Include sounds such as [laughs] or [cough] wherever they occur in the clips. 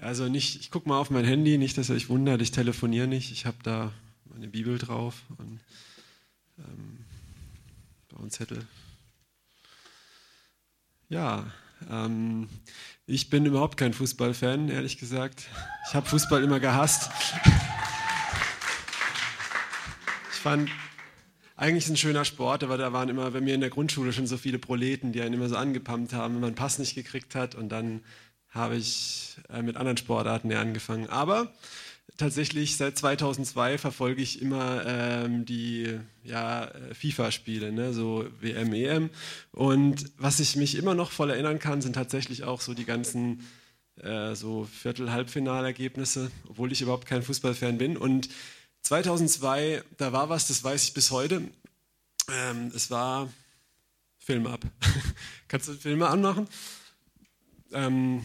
Also nicht, ich gucke mal auf mein Handy, nicht, dass ihr euch wundert, ich telefoniere nicht, ich habe da meine Bibel drauf und ähm, einen Zettel. Ja, ähm, ich bin überhaupt kein Fußballfan, ehrlich gesagt. Ich habe Fußball immer gehasst. Ich fand eigentlich ein schöner Sport, aber da waren immer bei mir in der Grundschule schon so viele Proleten, die einen immer so angepumpt haben, wenn man einen Pass nicht gekriegt hat. Und dann habe ich äh, mit anderen Sportarten angefangen. Aber tatsächlich seit 2002 verfolge ich immer ähm, die ja, äh, FIFA-Spiele, ne? so WM, EM. Und was ich mich immer noch voll erinnern kann, sind tatsächlich auch so die ganzen äh, so Viertel-Halbfinalergebnisse, obwohl ich überhaupt kein Fußballfan bin. Und 2002, da war was, das weiß ich bis heute. Ähm, es war Film ab. [laughs] Kannst du Filme anmachen? Ähm,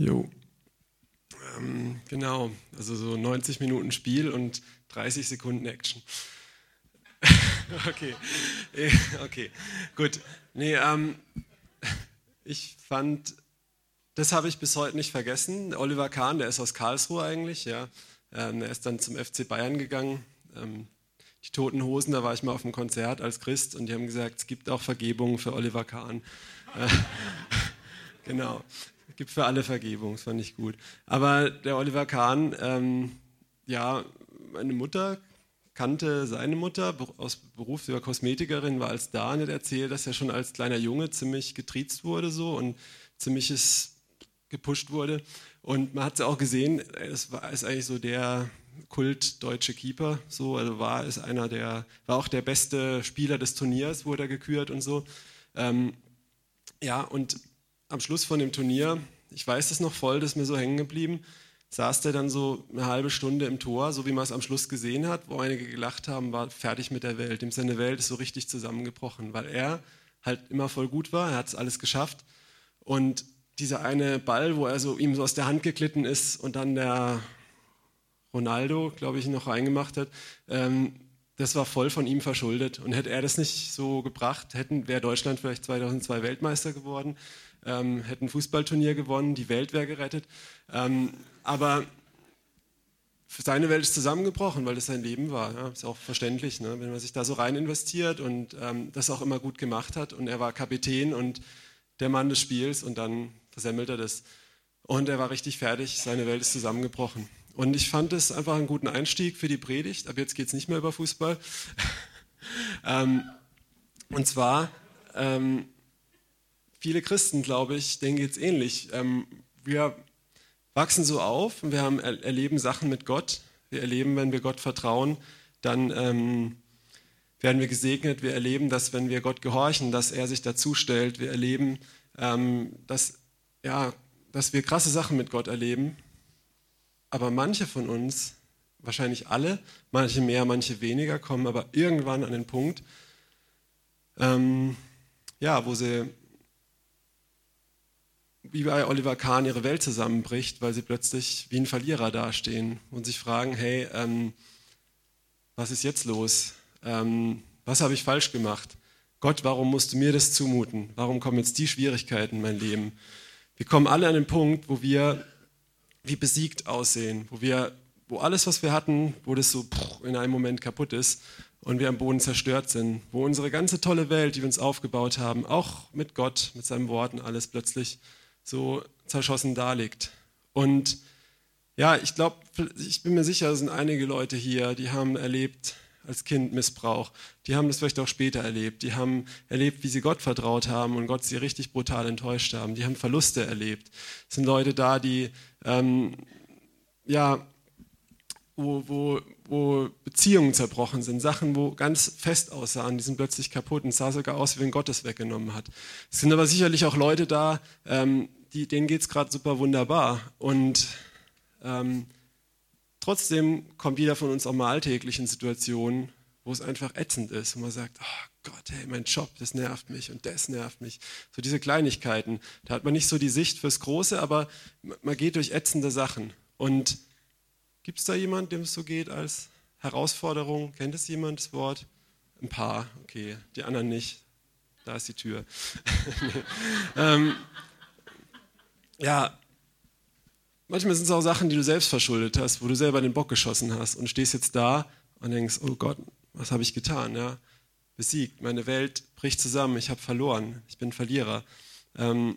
Jo. Ähm, genau, also so 90 Minuten Spiel und 30 Sekunden Action. [laughs] okay, [laughs] okay, gut. Nee, ähm, ich fand, das habe ich bis heute nicht vergessen. Oliver Kahn, der ist aus Karlsruhe eigentlich, ja. Ähm, er ist dann zum FC Bayern gegangen. Ähm, die Toten Hosen, da war ich mal auf einem Konzert als Christ und die haben gesagt, es gibt auch Vergebung für Oliver Kahn. Äh, [laughs] genau gibt für alle Vergebung, das fand ich gut. Aber der Oliver Kahn, ähm, ja, meine Mutter kannte seine Mutter aus Beruf, sie war Kosmetikerin, war als da und hat erzählt, dass er schon als kleiner Junge ziemlich getriezt wurde so und ziemliches gepusht wurde. Und man hat es auch gesehen, es war ist eigentlich so der Kult deutsche Keeper, so, also war ist einer der, war auch der beste Spieler des Turniers, wurde er gekürt und so. Ähm, ja, und am Schluss von dem Turnier, ich weiß das noch voll, das ist mir so hängen geblieben, saß der dann so eine halbe Stunde im Tor, so wie man es am Schluss gesehen hat, wo einige gelacht haben, war fertig mit der Welt. Ihm seine Welt ist so richtig zusammengebrochen, weil er halt immer voll gut war, er hat es alles geschafft. Und dieser eine Ball, wo er so ihm so aus der Hand geglitten ist und dann der Ronaldo, glaube ich, noch reingemacht hat, ähm, das war voll von ihm verschuldet. Und hätte er das nicht so gebracht, hätten wäre Deutschland vielleicht 2002 Weltmeister geworden ähm, hätten Fußballturnier gewonnen, die Welt wäre gerettet. Ähm, aber seine Welt ist zusammengebrochen, weil das sein Leben war. Ja, ist auch verständlich, ne? wenn man sich da so rein investiert und ähm, das auch immer gut gemacht hat. Und er war Kapitän und der Mann des Spiels und dann versemmelt er das. Und er war richtig fertig, seine Welt ist zusammengebrochen. Und ich fand es einfach einen guten Einstieg für die Predigt. Ab jetzt geht es nicht mehr über Fußball. [laughs] ähm, und zwar ähm, viele Christen, glaube ich, denen geht es ähnlich. Ähm, wir wachsen so auf und wir haben, erleben Sachen mit Gott. Wir erleben, wenn wir Gott vertrauen, dann ähm, werden wir gesegnet. Wir erleben, dass wenn wir Gott gehorchen, dass er sich dazu stellt. Wir erleben, ähm, dass, ja, dass wir krasse Sachen mit Gott erleben. Aber manche von uns, wahrscheinlich alle, manche mehr, manche weniger, kommen aber irgendwann an den Punkt, ähm, ja, wo sie wie bei Oliver Kahn ihre Welt zusammenbricht, weil sie plötzlich wie ein Verlierer dastehen und sich fragen, hey, ähm, was ist jetzt los? Ähm, was habe ich falsch gemacht? Gott, warum musst du mir das zumuten? Warum kommen jetzt die Schwierigkeiten in mein Leben? Wir kommen alle an den Punkt, wo wir wie besiegt aussehen, wo wir, wo alles, was wir hatten, wo das so in einem Moment kaputt ist und wir am Boden zerstört sind, wo unsere ganze tolle Welt, die wir uns aufgebaut haben, auch mit Gott, mit seinen Worten, alles plötzlich so zerschossen daliegt. Und ja, ich glaube, ich bin mir sicher, es sind einige Leute hier, die haben erlebt als Kind Missbrauch. Die haben das vielleicht auch später erlebt. Die haben erlebt, wie sie Gott vertraut haben und Gott sie richtig brutal enttäuscht haben. Die haben Verluste erlebt. Es sind Leute da, die ähm, ja, wo, wo, wo Beziehungen zerbrochen sind, Sachen, wo ganz fest aussahen, die sind plötzlich kaputt und sah sogar aus, wie wenn Gott es weggenommen hat. Es sind aber sicherlich auch Leute da, ähm, die, denen geht es gerade super wunderbar und ähm, trotzdem kommt jeder von uns auch mal alltäglich in Situationen, wo es einfach ätzend ist und man sagt, oh Gott, hey, mein Job, das nervt mich und das nervt mich. So diese Kleinigkeiten. Da hat man nicht so die Sicht fürs Große, aber man geht durch ätzende Sachen. Und Gibt es da jemand, dem es so geht als Herausforderung? Kennt es jemand das Wort? Ein paar, okay, die anderen nicht. Da ist die Tür. [laughs] ähm, ja, manchmal sind es auch Sachen, die du selbst verschuldet hast, wo du selber den Bock geschossen hast und stehst jetzt da und denkst, oh Gott, was habe ich getan? Ja, besiegt, meine Welt bricht zusammen, ich habe verloren, ich bin Verlierer. Ähm,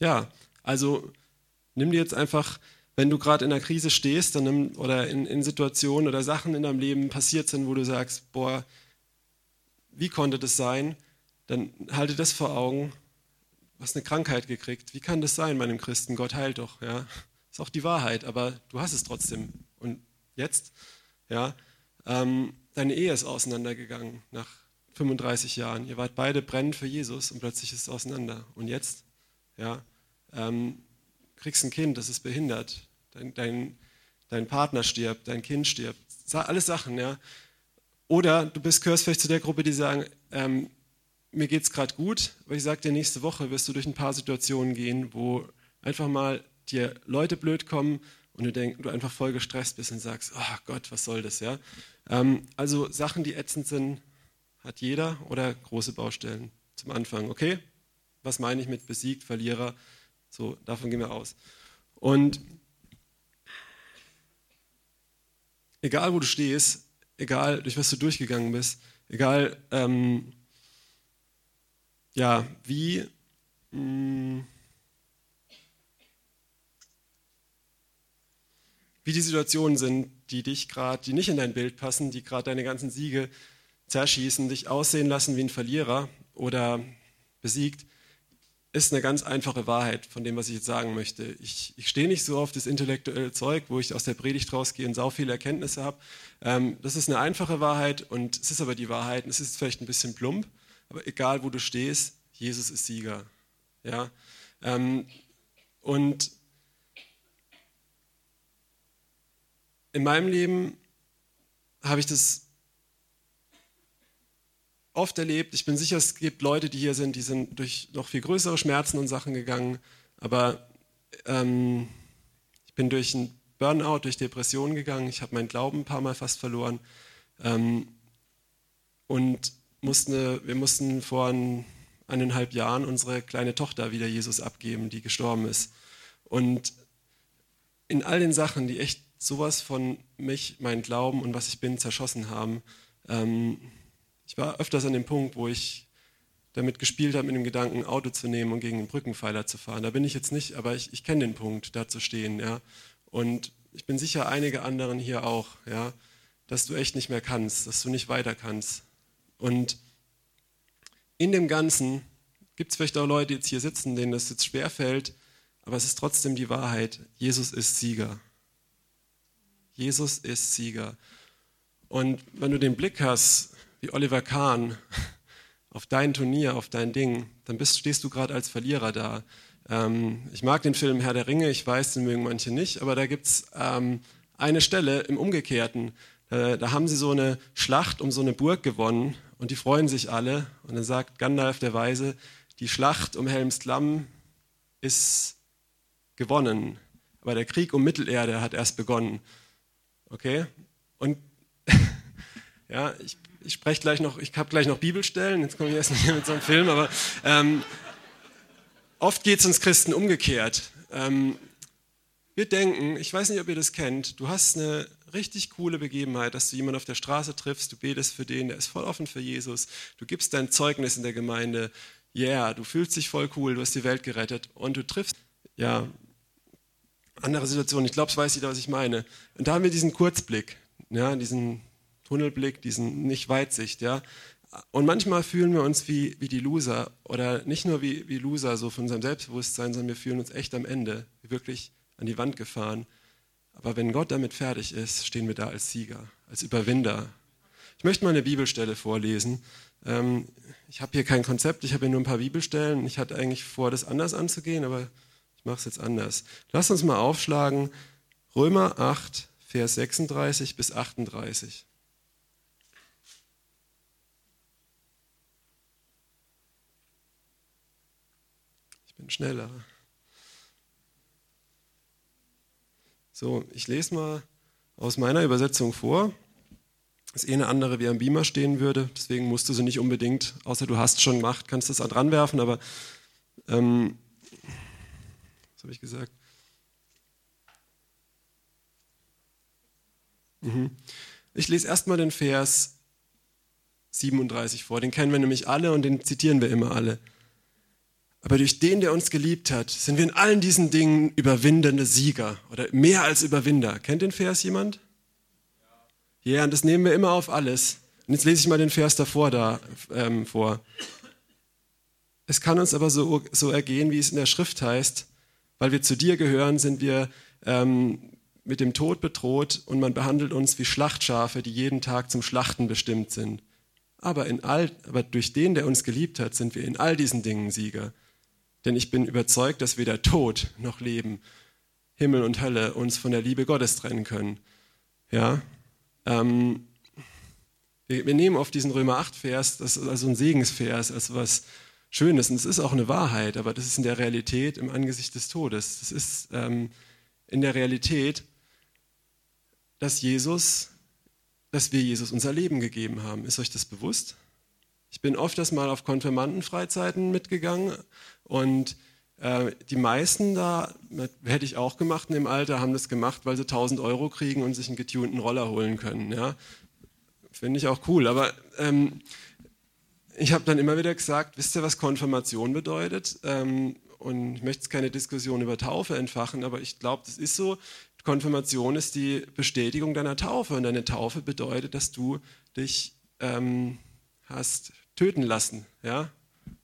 ja, also Nimm dir jetzt einfach, wenn du gerade in einer Krise stehst dann nimm, oder in, in Situationen oder Sachen in deinem Leben passiert sind, wo du sagst, boah, wie konnte das sein? Dann halte das vor Augen. Du hast eine Krankheit gekriegt. Wie kann das sein bei einem Christen? Gott heilt doch. Ja, ist auch die Wahrheit, aber du hast es trotzdem. Und jetzt, ja, ähm, deine Ehe ist auseinandergegangen nach 35 Jahren. Ihr wart beide brennend für Jesus und plötzlich ist es auseinander. Und jetzt, ja, ähm, kriegst ein Kind, das ist behindert, dein, dein, dein Partner stirbt, dein Kind stirbt, alles Sachen, ja. Oder du bist, gehörst vielleicht zu der Gruppe, die sagen, ähm, mir geht es gerade gut, aber ich sage dir, nächste Woche wirst du durch ein paar Situationen gehen, wo einfach mal dir Leute blöd kommen und du, denk, du einfach voll gestresst bist und sagst, oh Gott, was soll das, ja. Ähm, also Sachen, die ätzend sind, hat jeder oder große Baustellen zum Anfang, okay? Was meine ich mit besiegt, Verlierer? So, davon gehen wir aus. Und egal wo du stehst, egal durch was du durchgegangen bist, egal ähm, ja, wie, mh, mm, wie die Situationen sind, die dich gerade, die nicht in dein Bild passen, die gerade deine ganzen Siege zerschießen, dich aussehen lassen wie ein Verlierer oder besiegt, ist eine ganz einfache Wahrheit von dem, was ich jetzt sagen möchte. Ich, ich stehe nicht so auf das intellektuelle Zeug, wo ich aus der Predigt rausgehe und sau viele Erkenntnisse habe. Ähm, das ist eine einfache Wahrheit und es ist aber die Wahrheit. Es ist vielleicht ein bisschen plump, aber egal wo du stehst, Jesus ist Sieger. Ja? Ähm, und in meinem Leben habe ich das oft erlebt. Ich bin sicher, es gibt Leute, die hier sind, die sind durch noch viel größere Schmerzen und Sachen gegangen. Aber ähm, ich bin durch einen Burnout, durch Depressionen gegangen. Ich habe meinen Glauben ein paar Mal fast verloren. Ähm, und mussten, wir mussten vor ein, eineinhalb Jahren unsere kleine Tochter wieder Jesus abgeben, die gestorben ist. Und in all den Sachen, die echt sowas von mich, meinen Glauben und was ich bin zerschossen haben, ähm, ich war öfters an dem Punkt, wo ich damit gespielt habe, mit dem Gedanken, ein Auto zu nehmen und gegen einen Brückenpfeiler zu fahren. Da bin ich jetzt nicht, aber ich, ich kenne den Punkt, da zu stehen. Ja. Und ich bin sicher, einige anderen hier auch, ja, dass du echt nicht mehr kannst, dass du nicht weiter kannst. Und in dem Ganzen gibt es vielleicht auch Leute, die jetzt hier sitzen, denen das jetzt schwerfällt, aber es ist trotzdem die Wahrheit. Jesus ist Sieger. Jesus ist Sieger. Und wenn du den Blick hast, wie Oliver Kahn auf dein Turnier, auf dein Ding, dann bist, stehst du gerade als Verlierer da. Ähm, ich mag den Film Herr der Ringe, ich weiß, den mögen manche nicht, aber da gibt es ähm, eine Stelle im Umgekehrten. Äh, da haben sie so eine Schlacht um so eine Burg gewonnen und die freuen sich alle. Und dann sagt Gandalf der Weise, die Schlacht um Helms Klamm ist gewonnen, aber der Krieg um Mittelerde hat erst begonnen. Okay? Und [laughs] ja, ich ich spreche gleich noch, ich habe gleich noch Bibelstellen, jetzt komme ich erst nicht mit so einem Film, aber ähm, oft geht es uns Christen umgekehrt. Ähm, wir denken, ich weiß nicht, ob ihr das kennt, du hast eine richtig coole Begebenheit, dass du jemanden auf der Straße triffst, du betest für den, der ist voll offen für Jesus, du gibst dein Zeugnis in der Gemeinde, yeah, du fühlst dich voll cool, du hast die Welt gerettet und du triffst, ja, andere Situationen, ich glaube, es weiß jeder, was ich meine. Und da haben wir diesen Kurzblick, ja, diesen Tunnelblick, diesen Nicht-Weitsicht, ja. Und manchmal fühlen wir uns wie, wie die Loser oder nicht nur wie, wie Loser so von unserem Selbstbewusstsein, sondern wir fühlen uns echt am Ende, wirklich an die Wand gefahren. Aber wenn Gott damit fertig ist, stehen wir da als Sieger, als Überwinder. Ich möchte mal eine Bibelstelle vorlesen. Ähm, ich habe hier kein Konzept, ich habe hier nur ein paar Bibelstellen. Ich hatte eigentlich vor, das anders anzugehen, aber ich mache es jetzt anders. Lass uns mal aufschlagen. Römer 8, Vers 36 bis 38. bin schneller. So, ich lese mal aus meiner Übersetzung vor. Ist eh eine andere, wie am Beamer stehen würde. Deswegen musst du sie nicht unbedingt, außer du hast schon gemacht, kannst du es dran werfen. Aber ähm, was habe ich gesagt? Mhm. Ich lese erstmal den Vers 37 vor. Den kennen wir nämlich alle und den zitieren wir immer alle. Aber durch den, der uns geliebt hat, sind wir in allen diesen Dingen überwindende Sieger oder mehr als Überwinder. Kennt den Vers jemand? Ja, yeah, und das nehmen wir immer auf alles. Und jetzt lese ich mal den Vers davor da ähm, vor. Es kann uns aber so, so ergehen, wie es in der Schrift heißt, weil wir zu dir gehören, sind wir ähm, mit dem Tod bedroht und man behandelt uns wie Schlachtschafe, die jeden Tag zum Schlachten bestimmt sind. Aber, in all, aber durch den, der uns geliebt hat, sind wir in all diesen Dingen Sieger. Denn ich bin überzeugt, dass weder Tod noch Leben, Himmel und Hölle uns von der Liebe Gottes trennen können. Ja, ähm, wir, wir, nehmen auf diesen Römer 8-Vers, das ist also ein Segensvers, als was Schönes. Und es ist auch eine Wahrheit, aber das ist in der Realität im Angesicht des Todes. Das ist ähm, in der Realität, dass Jesus, dass wir Jesus unser Leben gegeben haben. Ist euch das bewusst? Ich bin oft das mal auf Konfirmandenfreizeiten mitgegangen und äh, die meisten da, hätte ich auch gemacht in dem Alter, haben das gemacht, weil sie 1000 Euro kriegen und sich einen getunten Roller holen können. Ja? Finde ich auch cool. Aber ähm, ich habe dann immer wieder gesagt, wisst ihr, was Konfirmation bedeutet? Ähm, und ich möchte jetzt keine Diskussion über Taufe entfachen, aber ich glaube, das ist so. Konfirmation ist die Bestätigung deiner Taufe und deine Taufe bedeutet, dass du dich ähm, hast töten lassen. Ja?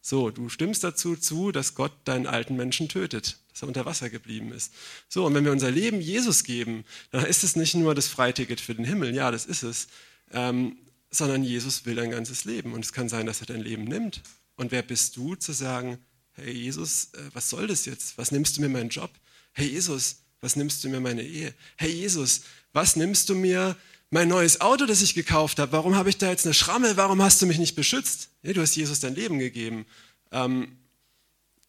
So, du stimmst dazu zu, dass Gott deinen alten Menschen tötet, dass er unter Wasser geblieben ist. So, und wenn wir unser Leben Jesus geben, dann ist es nicht nur das Freiticket für den Himmel, ja, das ist es, ähm, sondern Jesus will dein ganzes Leben. Und es kann sein, dass er dein Leben nimmt. Und wer bist du zu sagen, hey Jesus, äh, was soll das jetzt? Was nimmst du mir meinen Job? Hey Jesus, was nimmst du mir meine Ehe? Hey Jesus, was nimmst du mir mein neues Auto, das ich gekauft habe, warum habe ich da jetzt eine Schramme? Warum hast du mich nicht beschützt? Ja, du hast Jesus dein Leben gegeben. Ähm,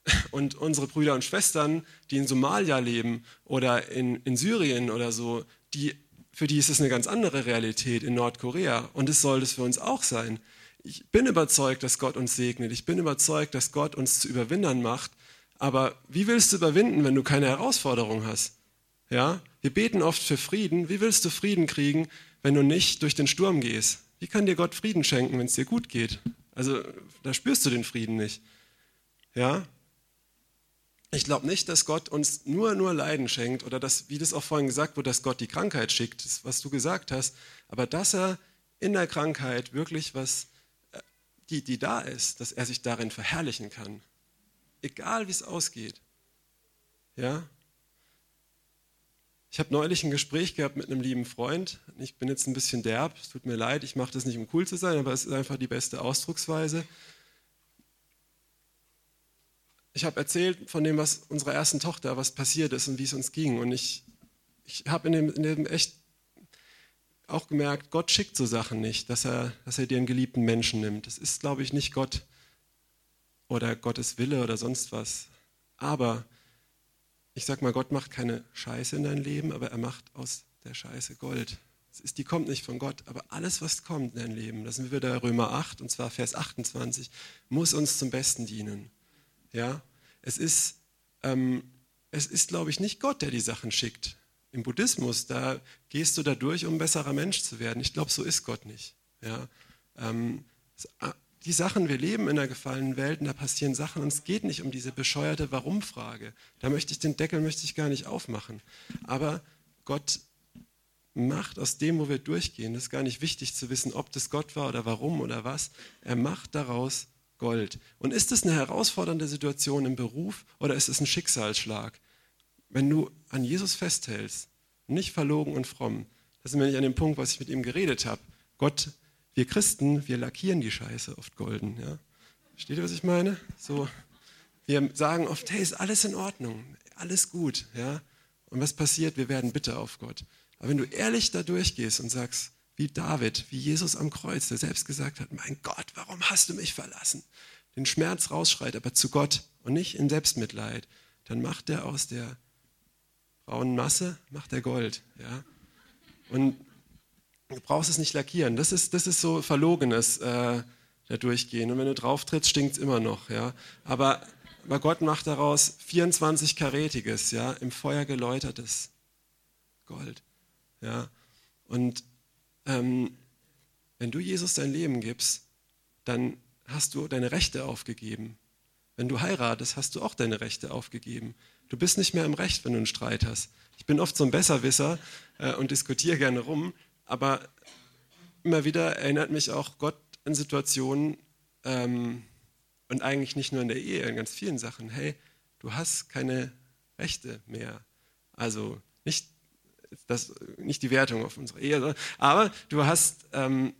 [laughs] und unsere Brüder und Schwestern, die in Somalia leben oder in, in Syrien oder so, die, für die ist es eine ganz andere Realität in Nordkorea. Und es soll es für uns auch sein. Ich bin überzeugt, dass Gott uns segnet. Ich bin überzeugt, dass Gott uns zu Überwindern macht. Aber wie willst du überwinden, wenn du keine Herausforderung hast? Ja, wir beten oft für Frieden. Wie willst du Frieden kriegen, wenn du nicht durch den Sturm gehst? Wie kann dir Gott Frieden schenken, wenn es dir gut geht? Also da spürst du den Frieden nicht. Ja? Ich glaube nicht, dass Gott uns nur, nur Leiden schenkt oder dass, wie das auch vorhin gesagt wurde, dass Gott die Krankheit schickt, was du gesagt hast, aber dass er in der Krankheit wirklich was, äh, die, die da ist, dass er sich darin verherrlichen kann. Egal wie es ausgeht. Ja? Ich habe neulich ein Gespräch gehabt mit einem lieben Freund. Ich bin jetzt ein bisschen derb, es tut mir leid, ich mache das nicht, um cool zu sein, aber es ist einfach die beste Ausdrucksweise. Ich habe erzählt von dem, was unserer ersten Tochter, was passiert ist und wie es uns ging. Und ich, ich habe in dem, in dem echt auch gemerkt, Gott schickt so Sachen nicht, dass er, dass er dir einen geliebten Menschen nimmt. Das ist, glaube ich, nicht Gott oder Gottes Wille oder sonst was. Aber ich sag mal, Gott macht keine Scheiße in dein Leben, aber er macht aus der Scheiße Gold. Die kommt nicht von Gott, aber alles, was kommt in dein Leben, das sind wir da Römer 8 und zwar Vers 28, muss uns zum Besten dienen. Ja, es ist, ähm, es ist, glaube ich, nicht Gott, der die Sachen schickt. Im Buddhismus, da gehst du da durch, um ein besserer Mensch zu werden. Ich glaube, so ist Gott nicht. Ja, ähm, die Sachen, wir leben in einer gefallenen Welt und da passieren Sachen und es geht nicht um diese bescheuerte Warum-Frage. Da möchte ich den Deckel möchte ich gar nicht aufmachen. Aber Gott macht aus dem, wo wir durchgehen, das ist gar nicht wichtig zu wissen, ob das Gott war oder warum oder was. Er macht daraus Gold. Und ist es eine herausfordernde Situation im Beruf oder ist es ein Schicksalsschlag? Wenn du an Jesus festhältst, nicht verlogen und fromm, das sind wir nicht an dem Punkt, was ich mit ihm geredet habe. Gott wir Christen, wir lackieren die Scheiße oft golden. Ja? Versteht ihr, was ich meine? So, wir sagen oft, hey, ist alles in Ordnung, alles gut. Ja? Und was passiert? Wir werden bitter auf Gott. Aber wenn du ehrlich da durchgehst und sagst, wie David, wie Jesus am Kreuz, der selbst gesagt hat, mein Gott, warum hast du mich verlassen? Den Schmerz rausschreit, aber zu Gott und nicht in Selbstmitleid, dann macht er aus der braunen Masse, macht er Gold. Ja? Und Du brauchst es nicht lackieren. Das ist, das ist so verlogenes äh, da durchgehen. Und wenn du drauf trittst, stinkt es immer noch. Ja? Aber, aber Gott macht daraus 24-karätiges, ja, im Feuer geläutertes Gold. Ja? Und ähm, wenn du Jesus dein Leben gibst, dann hast du deine Rechte aufgegeben. Wenn du heiratest, hast du auch deine Rechte aufgegeben. Du bist nicht mehr im Recht, wenn du einen Streit hast. Ich bin oft so ein Besserwisser äh, und diskutiere gerne rum. Aber immer wieder erinnert mich auch Gott an Situationen ähm, und eigentlich nicht nur in der Ehe, in ganz vielen Sachen. Hey, du hast keine Rechte mehr. Also nicht, das, nicht die Wertung auf unsere Ehe, aber du hast, ähm,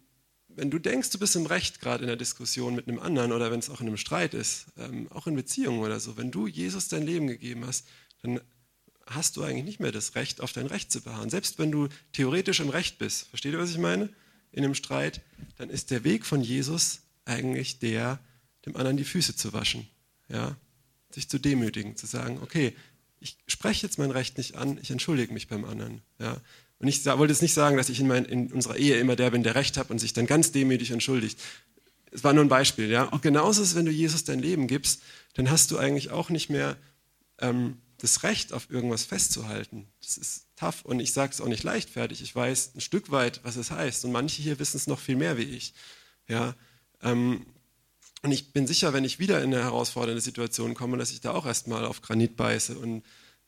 wenn du denkst, du bist im Recht, gerade in der Diskussion mit einem anderen oder wenn es auch in einem Streit ist, ähm, auch in Beziehungen oder so, wenn du Jesus dein Leben gegeben hast, dann hast du eigentlich nicht mehr das Recht, auf dein Recht zu beharren. Selbst wenn du theoretisch im Recht bist, versteht ihr, was ich meine? In einem Streit, dann ist der Weg von Jesus eigentlich der, dem anderen die Füße zu waschen. Ja? Sich zu demütigen, zu sagen, okay, ich spreche jetzt mein Recht nicht an, ich entschuldige mich beim anderen. Ja? Und ich wollte jetzt nicht sagen, dass ich in, mein, in unserer Ehe immer der bin, der Recht hat und sich dann ganz demütig entschuldigt. Es war nur ein Beispiel. Ja? Auch genauso ist es, wenn du Jesus dein Leben gibst, dann hast du eigentlich auch nicht mehr ähm, das Recht auf irgendwas festzuhalten. Das ist tough und ich sage es auch nicht leichtfertig. Ich weiß ein Stück weit, was es heißt und manche hier wissen es noch viel mehr wie ich. Ja, ähm, und ich bin sicher, wenn ich wieder in eine herausfordernde Situation komme, dass ich da auch erstmal auf Granit beiße und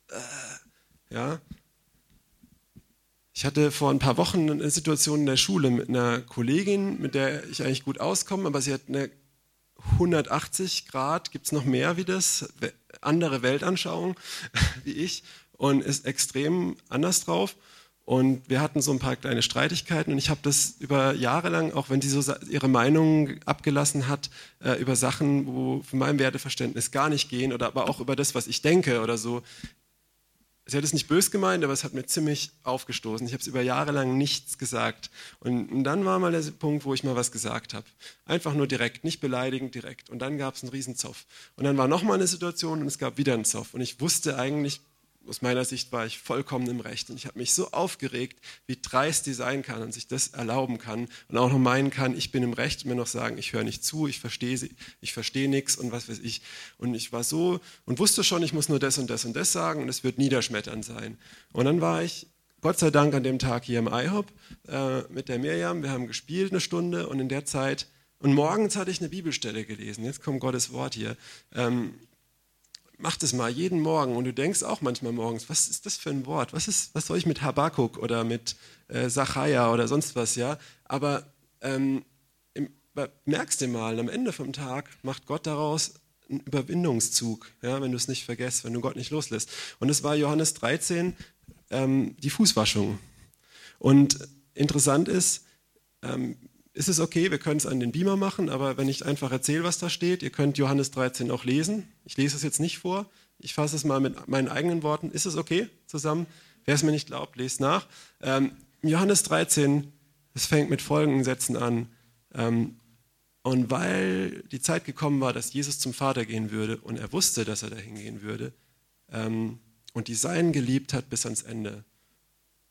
äh, ja. Ich hatte vor ein paar Wochen eine Situation in der Schule mit einer Kollegin, mit der ich eigentlich gut auskomme, aber sie hat eine 180 Grad, gibt es noch mehr wie das, andere Weltanschauung [laughs] wie ich und ist extrem anders drauf. Und wir hatten so ein paar kleine Streitigkeiten und ich habe das über Jahre lang, auch wenn sie so ihre Meinung abgelassen hat, äh, über Sachen, wo von meinem Werteverständnis gar nicht gehen oder aber auch über das, was ich denke oder so, sie hat es nicht bös gemeint, aber es hat mir ziemlich aufgestoßen. Ich habe es über Jahre lang nichts gesagt. Und, und, dann war mal der Punkt, wo ich mal was gesagt habe. Einfach nur direkt, nicht beleidigend, direkt. Und dann gab es einen Riesenzoff. Und dann war nochmal eine Situation und es gab wieder einen Zoff. Und ich wusste eigentlich, aus meiner Sicht war ich vollkommen im Recht. Und ich habe mich so aufgeregt, wie dreist die sein kann und sich das erlauben kann und auch noch meinen kann, ich bin im Recht und mir noch sagen, ich höre nicht zu, ich verstehe ich verstehe nichts und was weiß ich. Und ich war so und wusste schon, ich muss nur das und das und das sagen und es wird niederschmetternd sein. Und dann war ich Gott sei Dank an dem Tag hier im IHOP äh, mit der Mirjam. Wir haben gespielt eine Stunde und in der Zeit, und morgens hatte ich eine Bibelstelle gelesen. Jetzt kommt Gottes Wort hier. Ähm, mach das mal jeden Morgen und du denkst auch manchmal morgens, was ist das für ein Wort? Was, ist, was soll ich mit Habakuk oder mit äh, Sacharja oder sonst was, ja? Aber ähm, im, merkst du mal, am Ende vom Tag macht Gott daraus einen Überwindungszug, ja, wenn du es nicht vergisst, wenn du Gott nicht loslässt. Und es war Johannes 13, ähm, die Fußwaschung. Und interessant ist, ähm, ist es okay, wir können es an den Beamer machen, aber wenn ich einfach erzähle, was da steht, ihr könnt Johannes 13 auch lesen. Ich lese es jetzt nicht vor, ich fasse es mal mit meinen eigenen Worten. Ist es okay zusammen? Wer es mir nicht glaubt, lest nach. Ähm, Johannes 13, es fängt mit folgenden Sätzen an. Ähm, und weil die Zeit gekommen war, dass Jesus zum Vater gehen würde und er wusste, dass er dahin gehen würde ähm, und die Seinen geliebt hat bis ans Ende,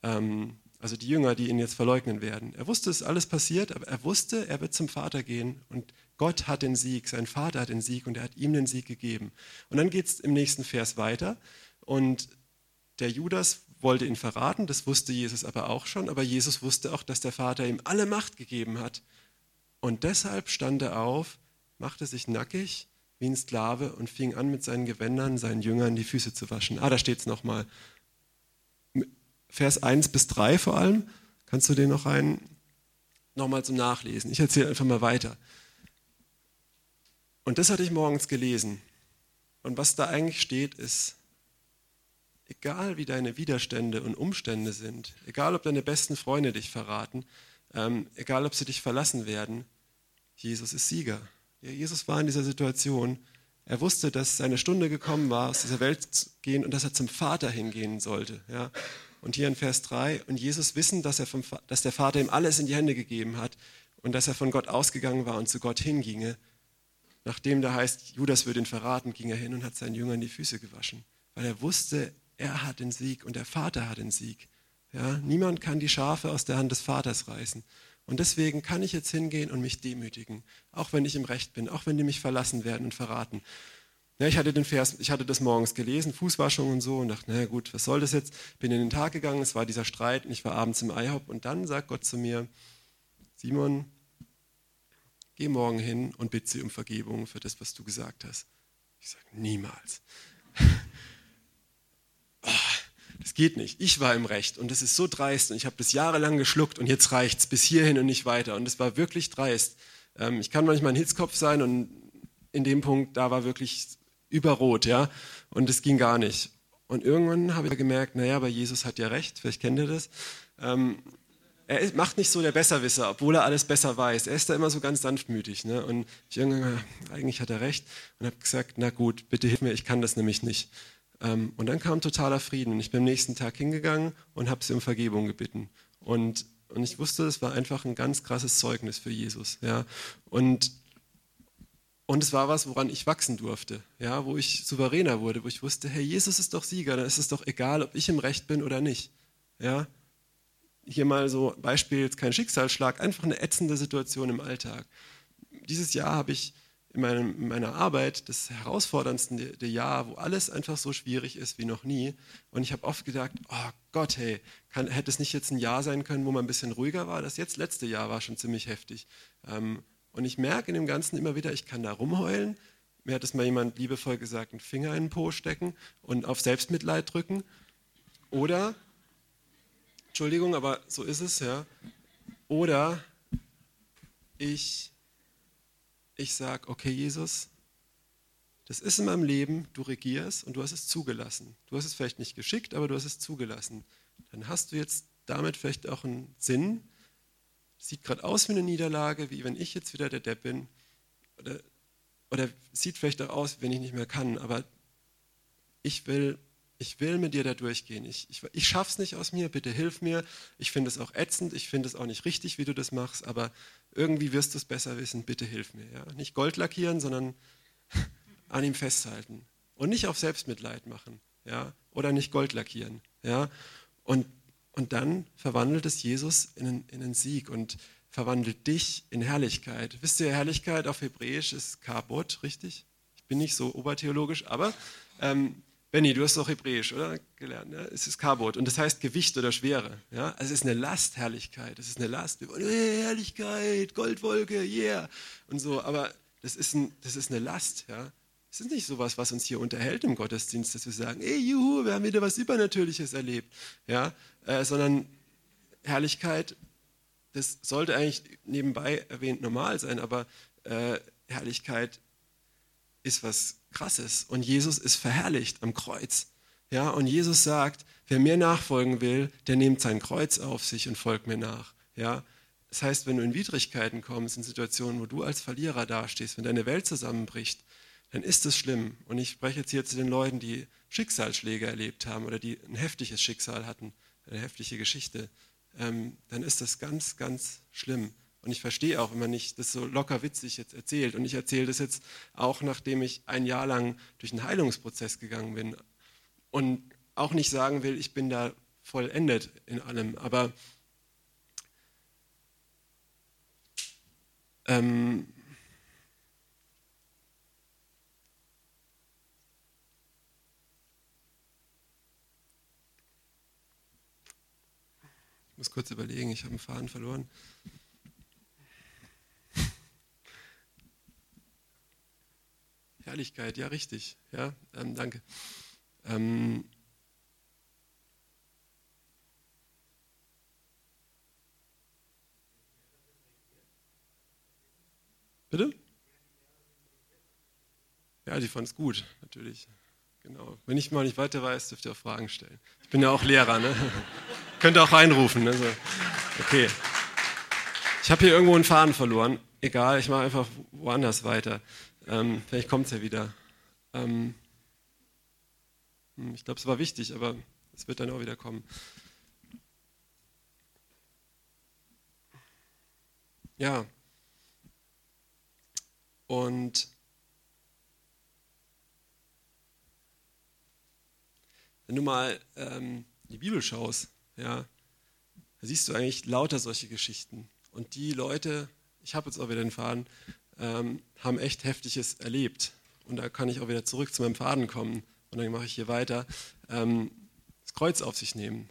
ähm, also die Jünger, die ihn jetzt verleugnen werden. Er wusste, es ist alles passiert, aber er wusste, er wird zum Vater gehen und Gott hat den Sieg, sein Vater hat den Sieg und er hat ihm den Sieg gegeben. Und dann geht es im nächsten Vers weiter und der Judas wollte ihn verraten, das wusste Jesus aber auch schon, aber Jesus wusste auch, dass der Vater ihm alle Macht gegeben hat. Und deshalb stand er auf, machte sich nackig wie ein Sklave und fing an, mit seinen Gewändern seinen Jüngern die Füße zu waschen. Ah, da steht es nochmal. Vers 1 bis 3 vor allem. Kannst du den noch rein? Nochmal zum Nachlesen. Ich erzähle einfach mal weiter. Und das hatte ich morgens gelesen. Und was da eigentlich steht, ist, egal wie deine Widerstände und Umstände sind, egal ob deine besten Freunde dich verraten, ähm, egal ob sie dich verlassen werden, Jesus ist Sieger. Ja, Jesus war in dieser Situation. Er wusste, dass seine Stunde gekommen war, aus dieser Welt zu gehen und dass er zum Vater hingehen sollte. Ja. Und hier in Vers 3, und Jesus wissen, dass, er vom, dass der Vater ihm alles in die Hände gegeben hat und dass er von Gott ausgegangen war und zu Gott hinginge. Nachdem da heißt, Judas würde ihn verraten, ging er hin und hat seinen Jüngern die Füße gewaschen, weil er wusste, er hat den Sieg und der Vater hat den Sieg. Ja, niemand kann die Schafe aus der Hand des Vaters reißen. Und deswegen kann ich jetzt hingehen und mich demütigen, auch wenn ich im Recht bin, auch wenn die mich verlassen werden und verraten. Ja, ich hatte den Vers, ich hatte das morgens gelesen, Fußwaschung und so, und dachte, na gut, was soll das jetzt? Bin in den Tag gegangen, es war dieser Streit und ich war abends im IHOP und dann sagt Gott zu mir, Simon, geh morgen hin und bitte sie um Vergebung für das, was du gesagt hast. Ich sage, niemals. [laughs] Das geht nicht. Ich war im Recht und das ist so dreist und ich habe das jahrelang geschluckt und jetzt reicht es bis hierhin und nicht weiter. Und es war wirklich dreist. Ähm, ich kann manchmal ein Hitzkopf sein und in dem Punkt, da war wirklich überrot, ja. Und es ging gar nicht. Und irgendwann habe ich gemerkt, naja, aber Jesus hat ja recht, vielleicht kennt ihr das. Ähm, er macht nicht so der Besserwisser, obwohl er alles besser weiß. Er ist da immer so ganz sanftmütig. Ne? Und ich irgendwann, eigentlich hat er recht und habe gesagt, na gut, bitte hilf mir, ich kann das nämlich nicht. Ähm, und dann kam totaler Frieden. Und ich bin am nächsten Tag hingegangen und habe sie um Vergebung gebeten. Und, und ich wusste, es war einfach ein ganz krasses Zeugnis für Jesus. Ja? Und, und es war was, woran ich wachsen durfte, ja? wo ich souveräner wurde, wo ich wusste, hey, Jesus ist doch Sieger, dann ist es doch egal, ob ich im Recht bin oder nicht. Ja? Hier mal so Beispiel, jetzt kein Schicksalsschlag, einfach eine ätzende Situation im Alltag. Dieses Jahr habe ich in, meinem, in meiner Arbeit das herausforderndste der Jahr, wo alles einfach so schwierig ist wie noch nie. Und ich habe oft gedacht, oh Gott, hey, kann, hätte es nicht jetzt ein Jahr sein können, wo man ein bisschen ruhiger war? Das jetzt letzte Jahr war schon ziemlich heftig. Ähm, und ich merke in dem Ganzen immer wieder, ich kann da rumheulen. Mir hat es mal jemand liebevoll gesagt, einen Finger in den Po stecken und auf Selbstmitleid drücken. Oder, Entschuldigung, aber so ist es, ja. Oder ich ich sage, okay Jesus, das ist in meinem Leben, du regierst und du hast es zugelassen. Du hast es vielleicht nicht geschickt, aber du hast es zugelassen. Dann hast du jetzt damit vielleicht auch einen Sinn. Sieht gerade aus wie eine Niederlage, wie wenn ich jetzt wieder der Depp bin. Oder, oder sieht vielleicht auch aus, wenn ich nicht mehr kann. Aber ich will ich will mit dir da durchgehen. Ich, ich, ich schaff's nicht aus mir, bitte hilf mir. Ich finde es auch ätzend, ich finde es auch nicht richtig, wie du das machst, aber irgendwie wirst du es besser wissen, bitte hilf mir. Ja? Nicht Gold lackieren, sondern [laughs] an ihm festhalten. Und nicht auf Selbstmitleid machen. Ja? Oder nicht Gold lackieren. Ja? Und, und dann verwandelt es Jesus in einen, in einen Sieg und verwandelt dich in Herrlichkeit. Wisst ihr, Herrlichkeit auf Hebräisch ist Kabot, richtig? Ich bin nicht so obertheologisch, aber ähm, Benny, du hast doch Hebräisch, oder? Gelernt, ne? Es ist Kabot und das heißt Gewicht oder Schwere. Ja? Also es ist eine Last, Herrlichkeit. Es ist eine Last. Wir wollen, hey, Herrlichkeit, Goldwolke, yeah. Und so, aber das ist, ein, das ist eine Last, ja. Es ist nicht sowas, was uns hier unterhält im Gottesdienst, dass wir sagen, ey, juhu, wir haben wieder was Übernatürliches erlebt, ja. Äh, sondern Herrlichkeit, das sollte eigentlich nebenbei erwähnt normal sein, aber äh, Herrlichkeit ist was Krasses. Und Jesus ist verherrlicht am Kreuz. Ja, und Jesus sagt, wer mir nachfolgen will, der nimmt sein Kreuz auf sich und folgt mir nach. Ja, das heißt, wenn du in Widrigkeiten kommst, in Situationen, wo du als Verlierer dastehst, wenn deine Welt zusammenbricht, dann ist es schlimm. Und ich spreche jetzt hier zu den Leuten, die Schicksalsschläge erlebt haben oder die ein heftiges Schicksal hatten, eine heftige Geschichte. Ähm, dann ist das ganz, ganz schlimm. Und ich verstehe auch, wenn man nicht das so locker witzig jetzt erzählt. Und ich erzähle das jetzt auch, nachdem ich ein Jahr lang durch einen Heilungsprozess gegangen bin. Und auch nicht sagen will, ich bin da vollendet in allem. Aber ähm, muss kurz überlegen, ich habe einen Faden verloren. [laughs] Herrlichkeit, ja, richtig. Ja, ähm, danke. Ähm, bitte? Ja, die fand es gut, natürlich. Genau. Wenn ich mal nicht weiter weiß, dürft ihr auch Fragen stellen. Ich bin ja auch Lehrer, ne? [laughs] Könnt ihr auch reinrufen. Also, okay. Ich habe hier irgendwo einen Faden verloren. Egal, ich mache einfach woanders weiter. Ähm, vielleicht kommt es ja wieder. Ähm, hm, ich glaube, es war wichtig, aber es wird dann auch wieder kommen. Ja. Und wenn du mal ähm, die Bibel schaust, ja, da siehst du eigentlich lauter solche Geschichten. Und die Leute, ich habe jetzt auch wieder den Faden, ähm, haben echt Heftiges erlebt. Und da kann ich auch wieder zurück zu meinem Faden kommen. Und dann mache ich hier weiter. Ähm, das Kreuz auf sich nehmen.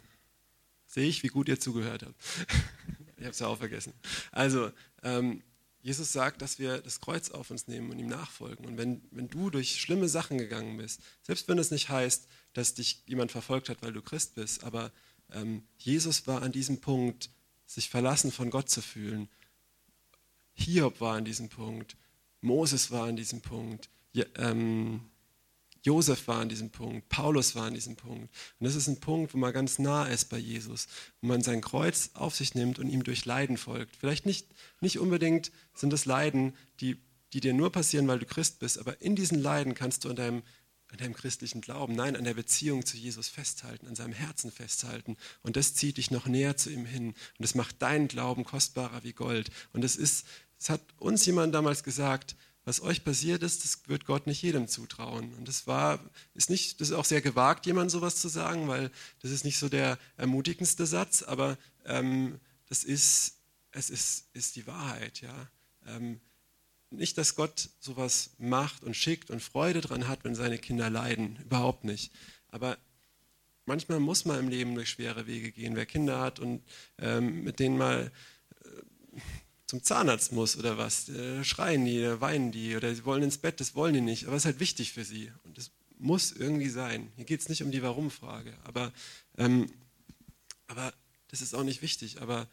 Sehe ich, wie gut ihr zugehört habt. [laughs] ich habe es ja auch vergessen. Also, ähm, Jesus sagt, dass wir das Kreuz auf uns nehmen und ihm nachfolgen. Und wenn, wenn du durch schlimme Sachen gegangen bist, selbst wenn es nicht heißt, dass dich jemand verfolgt hat, weil du Christ bist, aber ähm, Jesus war an diesem Punkt, sich verlassen von Gott zu fühlen, Hiob war an diesem Punkt, Moses war an diesem Punkt, ähm, Josef war an diesem Punkt, Paulus war an diesem Punkt. Und das ist ein Punkt, wo man ganz nah ist bei Jesus, wo man sein Kreuz auf sich nimmt und ihm durch Leiden folgt. Vielleicht nicht, nicht unbedingt sind es Leiden, die, die dir nur passieren, weil du Christ bist, aber in diesen Leiden kannst du an deinem an deinem christlichen Glauben, nein, an der Beziehung zu Jesus festhalten, an seinem Herzen festhalten. Und das zieht dich noch näher zu ihm hin. Und das macht deinen Glauben kostbarer wie Gold. Und es ist, es hat uns jemand damals gesagt, was euch passiert ist, das wird Gott nicht jedem zutrauen. Und das war, ist nicht, das ist auch sehr gewagt, jemand sowas zu sagen, weil das ist nicht so der ermutigendste Satz, aber ähm, das ist, es ist, ist die Wahrheit, ja. Ähm, nicht, dass Gott sowas macht und schickt und Freude dran hat, wenn seine Kinder leiden. Überhaupt nicht. Aber manchmal muss man im Leben durch schwere Wege gehen. Wer Kinder hat und ähm, mit denen mal äh, zum Zahnarzt muss oder was, äh, schreien die, oder weinen die oder sie wollen ins Bett, das wollen die nicht. Aber es ist halt wichtig für sie. Und das muss irgendwie sein. Hier geht es nicht um die Warum-Frage. Aber, ähm, aber das ist auch nicht wichtig. Aber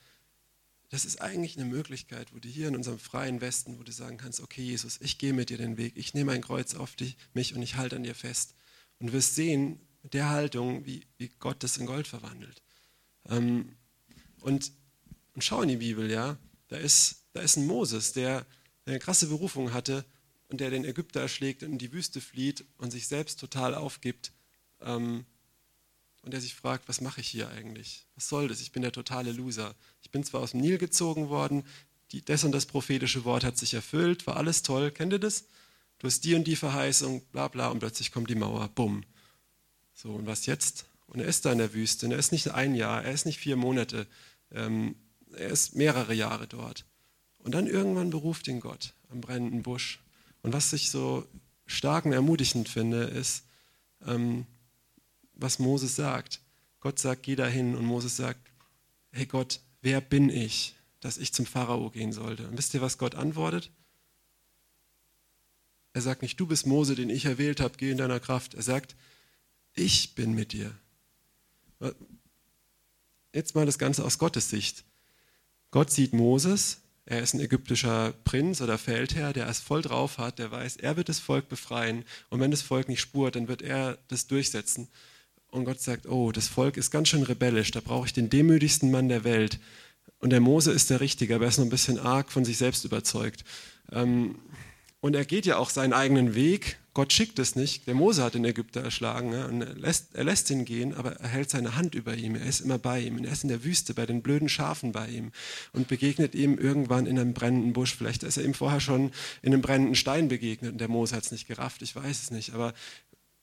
das ist eigentlich eine Möglichkeit, wo du hier in unserem freien Westen, wo du sagen kannst, okay Jesus, ich gehe mit dir den Weg, ich nehme ein Kreuz auf dich, mich und ich halte an dir fest. Und wirst sehen, mit der Haltung, wie, wie Gott das in Gold verwandelt. Ähm, und, und schau in die Bibel, ja, da ist, da ist ein Moses, der, eine krasse Berufung hatte und der den Ägypter erschlägt und in die Wüste flieht und sich selbst total aufgibt. Ähm, und der sich fragt, was mache ich hier eigentlich? Was soll das? Ich bin der totale Loser. Ich bin zwar aus dem Nil gezogen worden, die, das und das prophetische Wort hat sich erfüllt, war alles toll. Kennt ihr das? Du hast die und die Verheißung, bla bla, und plötzlich kommt die Mauer, bumm. So, und was jetzt? Und er ist da in der Wüste. Und er ist nicht ein Jahr, er ist nicht vier Monate, ähm, er ist mehrere Jahre dort. Und dann irgendwann beruft ihn Gott am brennenden Busch. Und was ich so stark und ermutigend finde, ist, ähm, was Moses sagt. Gott sagt, geh dahin und Moses sagt, hey Gott, wer bin ich, dass ich zum Pharao gehen sollte? Und wisst ihr, was Gott antwortet? Er sagt nicht, du bist Mose, den ich erwählt habe, geh in deiner Kraft. Er sagt, ich bin mit dir. Jetzt mal das Ganze aus Gottes Sicht. Gott sieht Moses, er ist ein ägyptischer Prinz oder Feldherr, der es voll drauf hat, der weiß, er wird das Volk befreien und wenn das Volk nicht spurt, dann wird er das durchsetzen. Und Gott sagt, oh, das Volk ist ganz schön rebellisch, da brauche ich den demütigsten Mann der Welt. Und der Mose ist der Richtige, aber er ist noch ein bisschen arg von sich selbst überzeugt. Ähm, und er geht ja auch seinen eigenen Weg. Gott schickt es nicht. Der Mose hat den Ägypter erschlagen. Und er lässt, er lässt ihn gehen, aber er hält seine Hand über ihm. Er ist immer bei ihm. Und er ist in der Wüste bei den blöden Schafen bei ihm und begegnet ihm irgendwann in einem brennenden Busch. Vielleicht ist er ihm vorher schon in einem brennenden Stein begegnet und der Mose hat es nicht gerafft. Ich weiß es nicht. Aber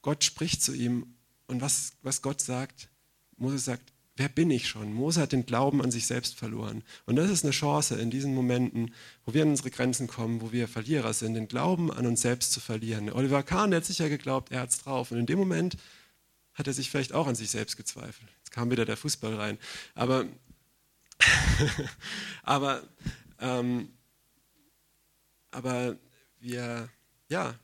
Gott spricht zu ihm und was, was Gott sagt, Moses sagt, wer bin ich schon? Mose hat den Glauben an sich selbst verloren. Und das ist eine Chance in diesen Momenten, wo wir an unsere Grenzen kommen, wo wir Verlierer sind, den Glauben an uns selbst zu verlieren. Oliver Kahn, der hat sicher geglaubt, er hat es drauf. Und in dem Moment hat er sich vielleicht auch an sich selbst gezweifelt. Jetzt kam wieder der Fußball rein. Aber, [laughs] aber, ähm, aber wir, ja,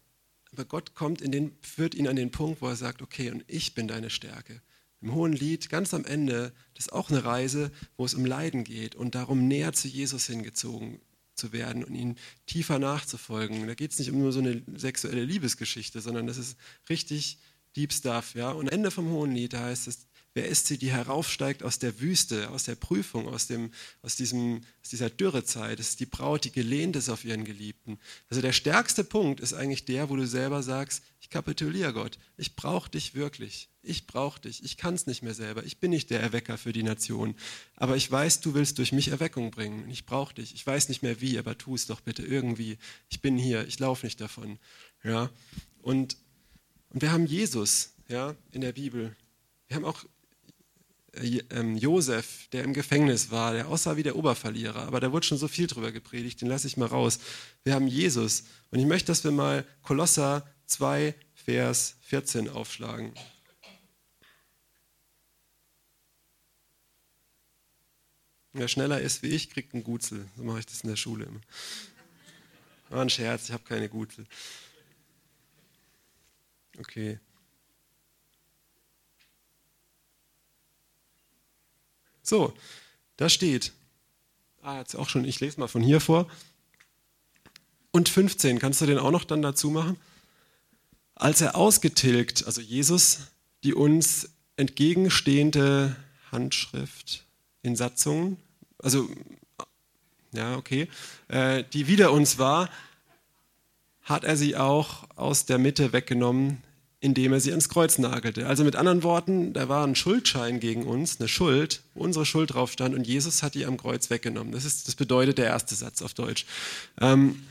aber Gott kommt in den, führt ihn an den Punkt, wo er sagt, okay, und ich bin deine Stärke. Im Hohen Lied, ganz am Ende, das ist auch eine Reise, wo es um Leiden geht und darum, näher zu Jesus hingezogen zu werden und ihn tiefer nachzufolgen. Da geht es nicht um nur so eine sexuelle Liebesgeschichte, sondern das ist richtig Deep Stuff. Ja? Und am Ende vom Hohen Lied, heißt es, Wer ist sie, die heraufsteigt aus der Wüste, aus der Prüfung, aus, dem, aus, diesem, aus dieser Dürrezeit? Das ist die Braut, die gelehnt ist auf ihren Geliebten. Also der stärkste Punkt ist eigentlich der, wo du selber sagst, ich kapituliere Gott, ich brauche dich wirklich, ich brauche dich, ich kann es nicht mehr selber, ich bin nicht der Erwecker für die Nation, aber ich weiß, du willst durch mich Erweckung bringen, ich brauche dich, ich weiß nicht mehr wie, aber tu es doch bitte irgendwie, ich bin hier, ich laufe nicht davon. Ja? Und, und wir haben Jesus ja, in der Bibel. Wir haben auch Josef, der im Gefängnis war, der aussah wie der Oberverlierer, aber da wurde schon so viel drüber gepredigt, den lasse ich mal raus. Wir haben Jesus und ich möchte, dass wir mal Kolosser 2, Vers 14 aufschlagen. Wer schneller ist wie ich, kriegt einen Gutzel. So mache ich das in der Schule immer. War ein Scherz, ich habe keine Gutzel. Okay. So, da steht, ah, jetzt auch schon, ich lese mal von hier vor. Und 15, kannst du den auch noch dann dazu machen? Als er ausgetilgt, also Jesus, die uns entgegenstehende Handschrift in Satzungen, also ja, okay, äh, die wider uns war, hat er sie auch aus der Mitte weggenommen, indem er sie ans Kreuz nagelte. Also mit anderen Worten, da war ein Schuldschein gegen uns, eine Schuld, wo unsere Schuld drauf stand und Jesus hat die am Kreuz weggenommen. Das, ist, das bedeutet der erste Satz auf Deutsch. Ähm,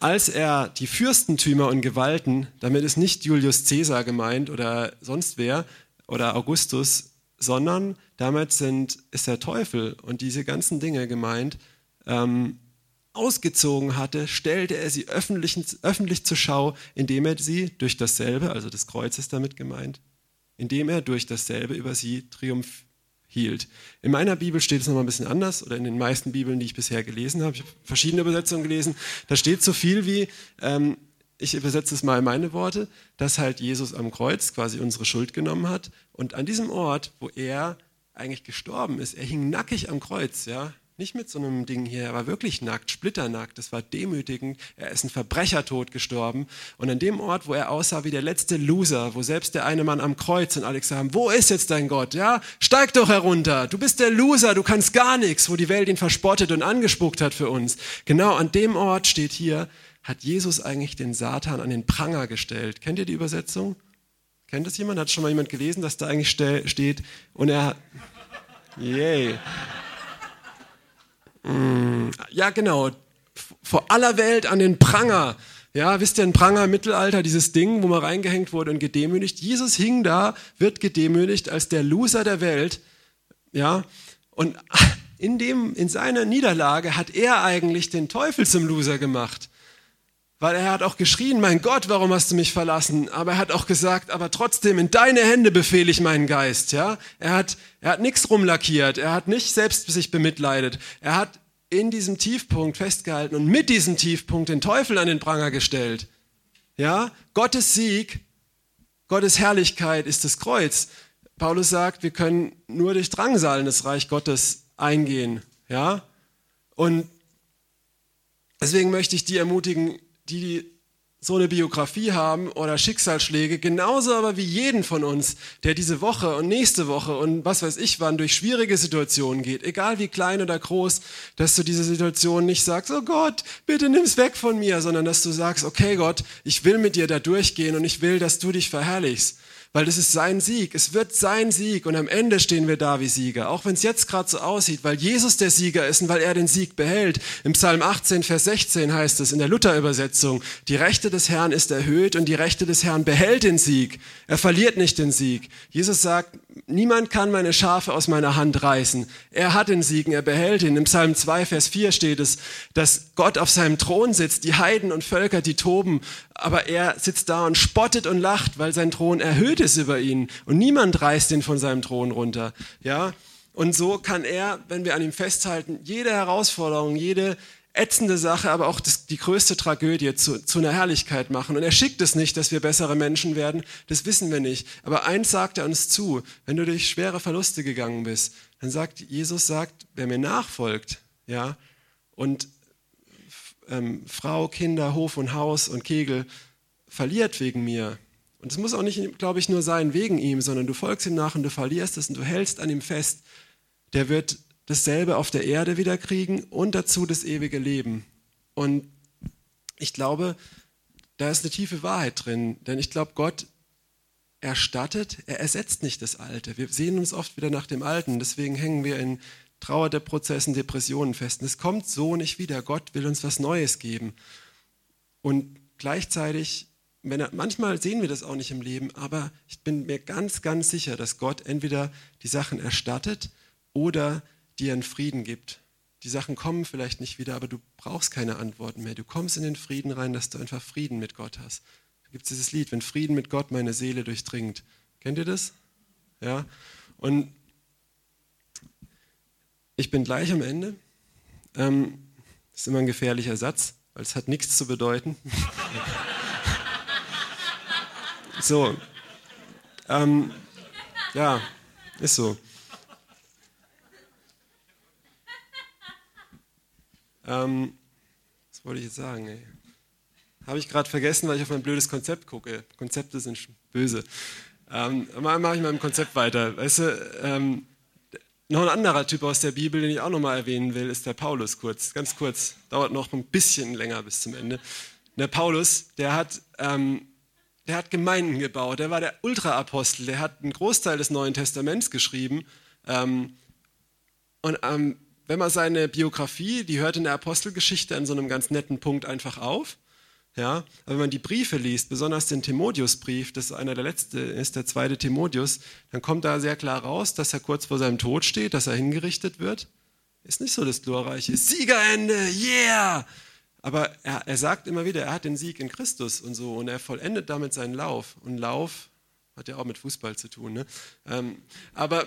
als er die Fürstentümer und Gewalten, damit ist nicht Julius Caesar gemeint oder sonst wer oder Augustus, sondern damit sind, ist der Teufel und diese ganzen Dinge gemeint, ähm, ausgezogen hatte, stellte er sie öffentlich, öffentlich zur Schau, indem er sie durch dasselbe, also das Kreuz ist damit gemeint, indem er durch dasselbe über sie Triumph hielt. In meiner Bibel steht es nochmal ein bisschen anders, oder in den meisten Bibeln, die ich bisher gelesen habe, ich habe verschiedene Übersetzungen gelesen, da steht so viel wie, ähm, ich übersetze es mal in meine Worte, dass halt Jesus am Kreuz quasi unsere Schuld genommen hat und an diesem Ort, wo er eigentlich gestorben ist, er hing nackig am Kreuz, ja, nicht mit so einem Ding hier, er war wirklich nackt, splitternackt, das war demütigend. Er ist ein Verbrechertod gestorben. Und an dem Ort, wo er aussah wie der letzte Loser, wo selbst der eine Mann am Kreuz und Alex sagen, wo ist jetzt dein Gott? Ja, steig doch herunter, du bist der Loser, du kannst gar nichts, wo die Welt ihn verspottet und angespuckt hat für uns. Genau an dem Ort steht hier, hat Jesus eigentlich den Satan an den Pranger gestellt. Kennt ihr die Übersetzung? Kennt das jemand? Hat schon mal jemand gelesen, dass da eigentlich steht und er, yay. Ja, genau. Vor aller Welt an den Pranger. Ja, wisst ihr, ein Pranger im Mittelalter, dieses Ding, wo man reingehängt wurde und gedemütigt. Jesus hing da, wird gedemütigt als der Loser der Welt. Ja, und [laughs] in, dem, in seiner Niederlage hat er eigentlich den Teufel zum Loser gemacht. Weil er hat auch geschrien, mein Gott, warum hast du mich verlassen? Aber er hat auch gesagt, aber trotzdem, in deine Hände befehle ich meinen Geist. Ja? Er hat, er hat nichts rumlackiert, er hat nicht selbst sich bemitleidet. Er hat in diesem Tiefpunkt festgehalten und mit diesem Tiefpunkt den Teufel an den Pranger gestellt. Ja? Gottes Sieg, Gottes Herrlichkeit ist das Kreuz. Paulus sagt, wir können nur durch Drangsal in das Reich Gottes eingehen. Ja? Und deswegen möchte ich die ermutigen, die so eine Biografie haben oder Schicksalsschläge, genauso aber wie jeden von uns, der diese Woche und nächste Woche und was weiß ich wann durch schwierige Situationen geht, egal wie klein oder groß, dass du diese Situation nicht sagst, oh Gott, bitte nimm es weg von mir, sondern dass du sagst, okay Gott, ich will mit dir da durchgehen und ich will, dass du dich verherrlichst weil das ist sein Sieg. Es wird sein Sieg und am Ende stehen wir da wie Sieger. Auch wenn es jetzt gerade so aussieht, weil Jesus der Sieger ist und weil er den Sieg behält. Im Psalm 18, Vers 16 heißt es in der Luther-Übersetzung, die Rechte des Herrn ist erhöht und die Rechte des Herrn behält den Sieg. Er verliert nicht den Sieg. Jesus sagt, Niemand kann meine Schafe aus meiner Hand reißen. Er hat den Siegen, er behält ihn. Im Psalm 2, Vers 4 steht es, dass Gott auf seinem Thron sitzt, die Heiden und Völker, die toben, aber er sitzt da und spottet und lacht, weil sein Thron erhöht ist über ihn und niemand reißt ihn von seinem Thron runter. Ja? Und so kann er, wenn wir an ihm festhalten, jede Herausforderung, jede ätzende Sache, aber auch das, die größte Tragödie zu, zu einer Herrlichkeit machen. Und er schickt es nicht, dass wir bessere Menschen werden, das wissen wir nicht. Aber eins sagt er uns zu, wenn du durch schwere Verluste gegangen bist, dann sagt Jesus, sagt, wer mir nachfolgt, ja, und ähm, Frau, Kinder, Hof und Haus und Kegel verliert wegen mir. Und es muss auch nicht, glaube ich, nur sein wegen ihm, sondern du folgst ihm nach und du verlierst es und du hältst an ihm fest. Der wird dasselbe auf der Erde wieder kriegen und dazu das ewige Leben. Und ich glaube, da ist eine tiefe Wahrheit drin, denn ich glaube, Gott erstattet, er ersetzt nicht das Alte. Wir sehen uns oft wieder nach dem Alten, deswegen hängen wir in Trauerprozessen, Depressionen fest. Und es kommt so nicht wieder. Gott will uns was Neues geben. Und gleichzeitig, wenn er, manchmal sehen wir das auch nicht im Leben, aber ich bin mir ganz, ganz sicher, dass Gott entweder die Sachen erstattet oder dir einen Frieden gibt. Die Sachen kommen vielleicht nicht wieder, aber du brauchst keine Antworten mehr. Du kommst in den Frieden rein, dass du einfach Frieden mit Gott hast. Da gibt es dieses Lied, wenn Frieden mit Gott meine Seele durchdringt. Kennt ihr das? Ja. Und ich bin gleich am Ende. Ähm, das ist immer ein gefährlicher Satz, weil es hat nichts zu bedeuten. [laughs] so. Ähm, ja, ist so. Ähm, was wollte ich jetzt sagen? Habe ich gerade vergessen, weil ich auf mein blödes Konzept gucke. Konzepte sind böse. Ähm, mache ich mal im Konzept weiter. Weißt du, ähm, noch ein anderer Typ aus der Bibel, den ich auch nochmal erwähnen will, ist der Paulus. Kurz, ganz kurz. Dauert noch ein bisschen länger bis zum Ende. Der Paulus, der hat, ähm, der hat Gemeinden gebaut. Der war der Ultraapostel. Der hat einen Großteil des Neuen Testaments geschrieben. Ähm, und ähm, wenn man seine Biografie, die hört in der Apostelgeschichte an so einem ganz netten Punkt einfach auf. Ja, aber wenn man die Briefe liest, besonders den Timotheusbrief, das ist einer der letzte, ist der zweite Timotheus, dann kommt da sehr klar raus, dass er kurz vor seinem Tod steht, dass er hingerichtet wird. Ist nicht so das glorreiche Siegerende, yeah! Aber er, er sagt immer wieder, er hat den Sieg in Christus und so und er vollendet damit seinen Lauf. Und Lauf hat ja auch mit Fußball zu tun. Ne? Ähm, aber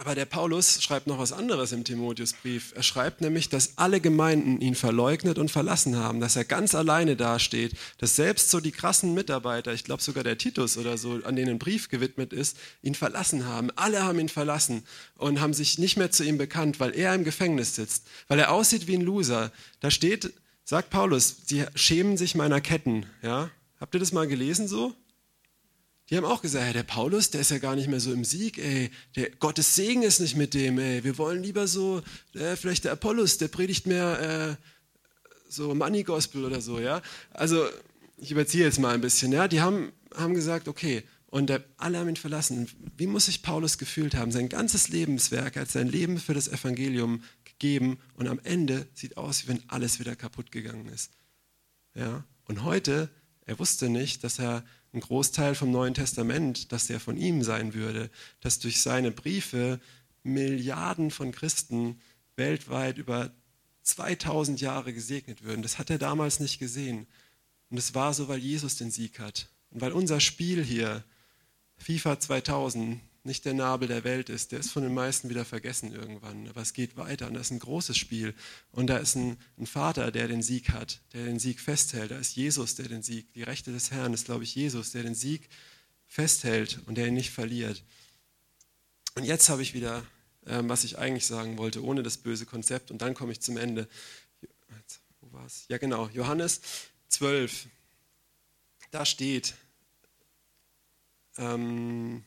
aber der Paulus schreibt noch was anderes im Timotheusbrief. Er schreibt nämlich, dass alle Gemeinden ihn verleugnet und verlassen haben, dass er ganz alleine dasteht, dass selbst so die krassen Mitarbeiter, ich glaube sogar der Titus oder so, an denen ein Brief gewidmet ist, ihn verlassen haben. Alle haben ihn verlassen und haben sich nicht mehr zu ihm bekannt, weil er im Gefängnis sitzt, weil er aussieht wie ein Loser. Da steht, sagt Paulus, sie schämen sich meiner Ketten. Ja? Habt ihr das mal gelesen so? Die haben auch gesagt, ja, der Paulus, der ist ja gar nicht mehr so im Sieg, ey, der Gottes Segen ist nicht mit dem, ey, wir wollen lieber so, äh, vielleicht der Apollos, der predigt mehr äh, so Money Gospel oder so, ja. Also ich überziehe jetzt mal ein bisschen, ja. Die haben, haben gesagt, okay, und der, alle haben ihn verlassen. Wie muss sich Paulus gefühlt haben? Sein ganzes Lebenswerk, er hat sein Leben für das Evangelium gegeben und am Ende sieht aus, wie wenn alles wieder kaputt gegangen ist. Ja. Und heute, er wusste nicht, dass er ein Großteil vom Neuen Testament, dass der von ihm sein würde, dass durch seine Briefe Milliarden von Christen weltweit über 2000 Jahre gesegnet würden. Das hat er damals nicht gesehen. Und es war so, weil Jesus den Sieg hat. Und weil unser Spiel hier, FIFA 2000, nicht der Nabel der Welt ist. Der ist von den meisten wieder vergessen irgendwann. Aber es geht weiter und das ist ein großes Spiel. Und da ist ein, ein, Vater, der den Sieg hat, der den Sieg festhält. Da ist Jesus, der den Sieg, die Rechte des Herrn ist, glaube ich, Jesus, der den Sieg festhält und der ihn nicht verliert. Und jetzt habe ich wieder, ähm, was ich eigentlich sagen wollte, ohne das böse Konzept. Und dann komme ich zum Ende. Wo war es? Ja, genau. Johannes 12. Da steht, ähm,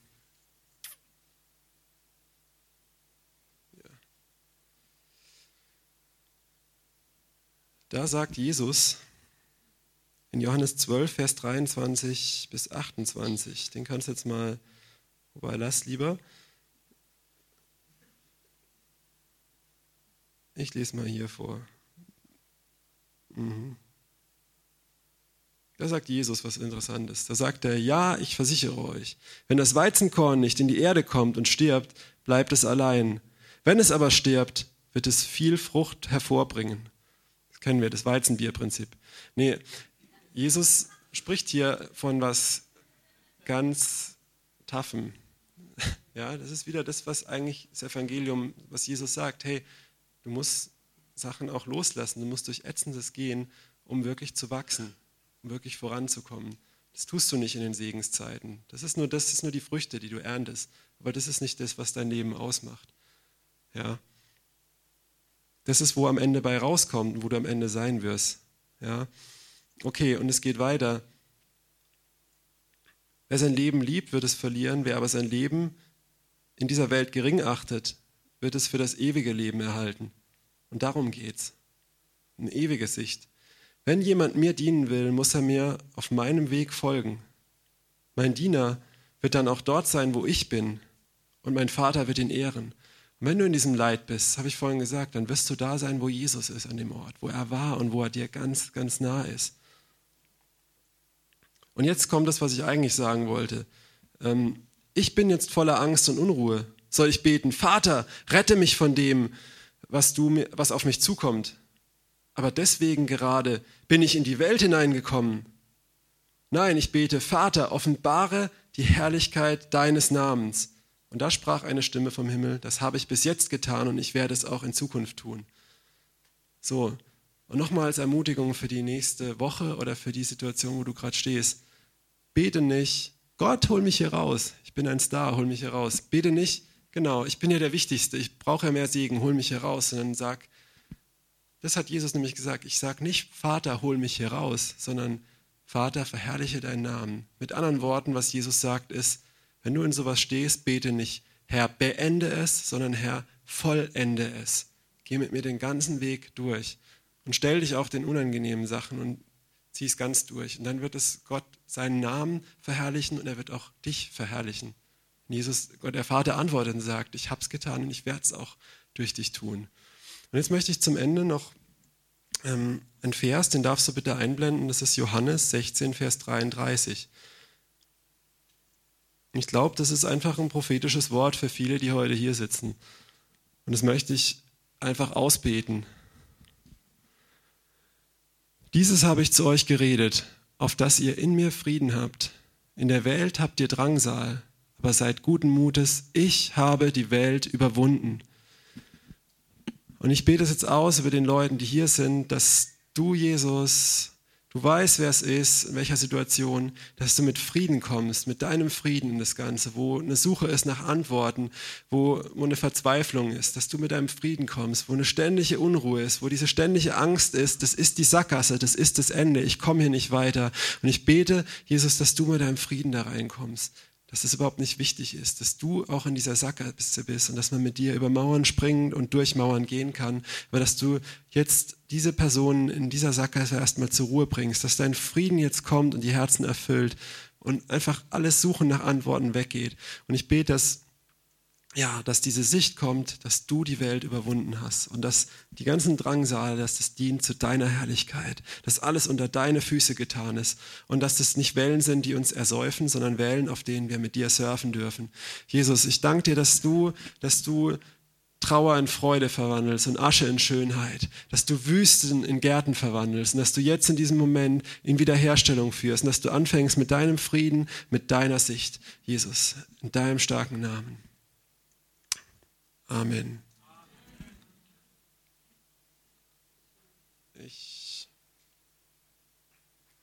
Da sagt Jesus in Johannes 12, Vers 23 bis 28, den kannst du jetzt mal, wobei lass lieber. Ich lese mal hier vor. Mhm. Da sagt Jesus was Interessantes. Da sagt er, ja, ich versichere euch, wenn das Weizenkorn nicht in die Erde kommt und stirbt, bleibt es allein. Wenn es aber stirbt, wird es viel Frucht hervorbringen. Kennen wir, das Weizenbierprinzip. Nee, Jesus spricht hier von was ganz Taffem. [laughs] Ja, das ist wieder das, was eigentlich das Evangelium, was Jesus sagt. Hey, du musst Sachen auch loslassen, du musst durch Ätzendes gehen, um wirklich zu wachsen, um wirklich voranzukommen. Das tust du nicht in den Segenszeiten. Das ist nur, das ist nur die Früchte, die du erntest. Aber das ist nicht das, was dein Leben ausmacht. Ja. Das ist, wo am Ende bei rauskommt wo du am Ende sein wirst. Ja. Okay, und es geht weiter. Wer sein Leben liebt, wird es verlieren. Wer aber sein Leben in dieser Welt gering achtet, wird es für das ewige Leben erhalten. Und darum geht's. Eine ewige Sicht. Wenn jemand mir dienen will, muss er mir auf meinem Weg folgen. Mein Diener wird dann auch dort sein, wo ich bin, und mein Vater wird ihn ehren. Und wenn du in diesem Leid bist, habe ich vorhin gesagt, dann wirst du da sein, wo Jesus ist an dem Ort, wo er war und wo er dir ganz, ganz nah ist. Und jetzt kommt das, was ich eigentlich sagen wollte. Ähm, ich bin jetzt voller Angst und Unruhe. Soll ich beten, Vater, rette mich von dem, was, du mir, was auf mich zukommt? Aber deswegen gerade bin ich in die Welt hineingekommen. Nein, ich bete, Vater, offenbare die Herrlichkeit deines Namens und da sprach eine Stimme vom Himmel, das habe ich bis jetzt getan und ich werde es auch in Zukunft tun. So, und nochmal als Ermutigung für die nächste Woche oder für die Situation, wo du gerade stehst. Bete nicht, Gott, hol mich hier raus. Ich bin ein Star, hol mich hier raus. Bete nicht, genau, ich bin ja der Wichtigste, ich brauche ja mehr Segen, hol mich hier raus. Sondern sag, das hat Jesus nämlich gesagt, ich sage nicht, Vater, hol mich hier raus, sondern Vater, verherrliche deinen Namen. Mit anderen Worten, was Jesus sagt, ist, wenn du in sowas stehst, bete nicht, Herr, beende es, sondern Herr, vollende es. Geh mit mir den ganzen Weg durch und stell dich auch den unangenehmen Sachen und zieh es ganz durch. Und dann wird es Gott seinen Namen verherrlichen und er wird auch dich verherrlichen. Und Jesus, Gott, der Vater antwortet und sagt, ich habe es getan und ich werde es auch durch dich tun. Und jetzt möchte ich zum Ende noch ähm, einen Vers, den darfst du bitte einblenden, das ist Johannes 16, Vers 33. Ich glaube, das ist einfach ein prophetisches Wort für viele, die heute hier sitzen. Und das möchte ich einfach ausbeten. Dieses habe ich zu euch geredet, auf dass ihr in mir Frieden habt. In der Welt habt ihr Drangsal, aber seid guten Mutes, ich habe die Welt überwunden. Und ich bete es jetzt aus über den Leuten, die hier sind, dass du, Jesus, Du weißt, wer es ist, in welcher Situation, dass du mit Frieden kommst, mit deinem Frieden in das Ganze, wo eine Suche ist nach Antworten, wo, wo eine Verzweiflung ist, dass du mit deinem Frieden kommst, wo eine ständige Unruhe ist, wo diese ständige Angst ist, das ist die Sackgasse, das ist das Ende, ich komme hier nicht weiter. Und ich bete, Jesus, dass du mit deinem Frieden da reinkommst, dass es überhaupt nicht wichtig ist, dass du auch in dieser Sackgasse bist und dass man mit dir über Mauern springen und durch Mauern gehen kann, aber dass du jetzt diese Personen in dieser Sackgasse erstmal zur Ruhe bringst, dass dein Frieden jetzt kommt und die Herzen erfüllt und einfach alles Suchen nach Antworten weggeht. Und ich bete, dass ja, dass diese Sicht kommt, dass du die Welt überwunden hast und dass die ganzen Drangsale, dass das dient zu deiner Herrlichkeit, dass alles unter deine Füße getan ist und dass das nicht Wellen sind, die uns ersäufen, sondern Wellen, auf denen wir mit dir surfen dürfen. Jesus, ich danke dir, dass du, dass du Trauer in Freude verwandelst und Asche in Schönheit, dass du Wüsten in Gärten verwandelst und dass du jetzt in diesem Moment in Wiederherstellung führst und dass du anfängst mit deinem Frieden, mit deiner Sicht, Jesus, in deinem starken Namen. Amen. Ich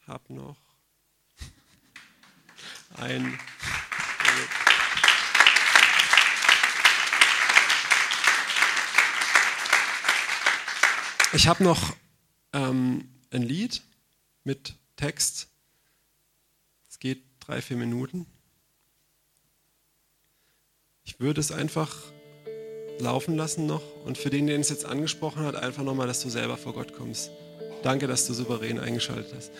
habe noch ein. Ich habe noch ähm, ein Lied mit Text. Es geht drei, vier Minuten. Ich würde es einfach laufen lassen noch. Und für den, den es jetzt angesprochen hat, einfach nochmal, dass du selber vor Gott kommst. Danke, dass du souverän eingeschaltet hast.